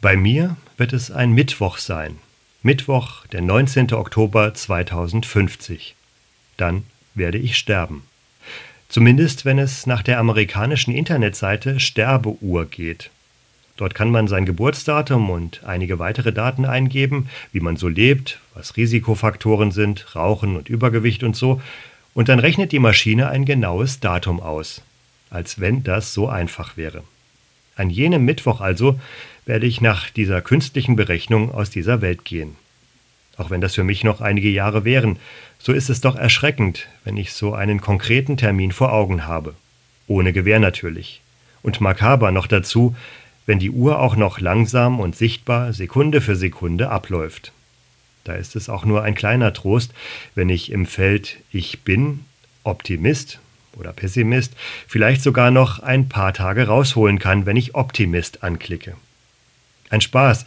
Bei mir wird es ein Mittwoch sein. Mittwoch, der 19. Oktober 2050. Dann werde ich sterben. Zumindest wenn es nach der amerikanischen Internetseite Sterbeuhr geht. Dort kann man sein Geburtsdatum und einige weitere Daten eingeben, wie man so lebt, was Risikofaktoren sind, Rauchen und Übergewicht und so, und dann rechnet die Maschine ein genaues Datum aus. Als wenn das so einfach wäre. An jenem Mittwoch also werde ich nach dieser künstlichen Berechnung aus dieser Welt gehen. Auch wenn das für mich noch einige Jahre wären, so ist es doch erschreckend, wenn ich so einen konkreten Termin vor Augen habe. Ohne Gewähr natürlich. Und makaber noch dazu, wenn die Uhr auch noch langsam und sichtbar Sekunde für Sekunde abläuft. Da ist es auch nur ein kleiner Trost, wenn ich im Feld Ich bin Optimist oder Pessimist vielleicht sogar noch ein paar Tage rausholen kann, wenn ich Optimist anklicke. Ein Spaß,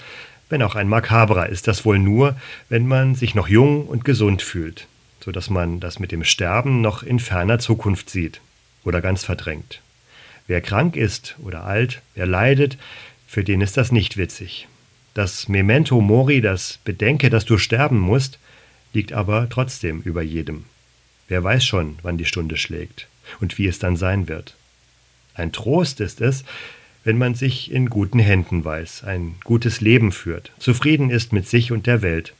wenn auch ein makabrer ist das wohl nur, wenn man sich noch jung und gesund fühlt, so dass man das mit dem Sterben noch in ferner Zukunft sieht oder ganz verdrängt. Wer krank ist oder alt, wer leidet, für den ist das nicht witzig. Das Memento Mori, das Bedenke, dass du sterben musst, liegt aber trotzdem über jedem. Wer weiß schon, wann die Stunde schlägt und wie es dann sein wird. Ein Trost ist es, wenn man sich in guten Händen weiß, ein gutes Leben führt, zufrieden ist mit sich und der Welt,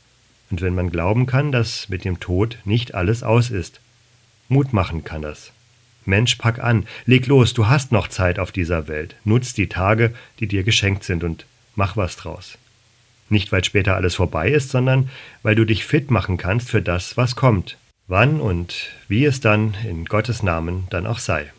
und wenn man glauben kann, dass mit dem Tod nicht alles aus ist. Mut machen kann das. Mensch, pack an, leg los, du hast noch Zeit auf dieser Welt, nutz die Tage, die dir geschenkt sind, und mach was draus. Nicht weil später alles vorbei ist, sondern weil du dich fit machen kannst für das, was kommt wann und wie es dann in Gottes Namen dann auch sei.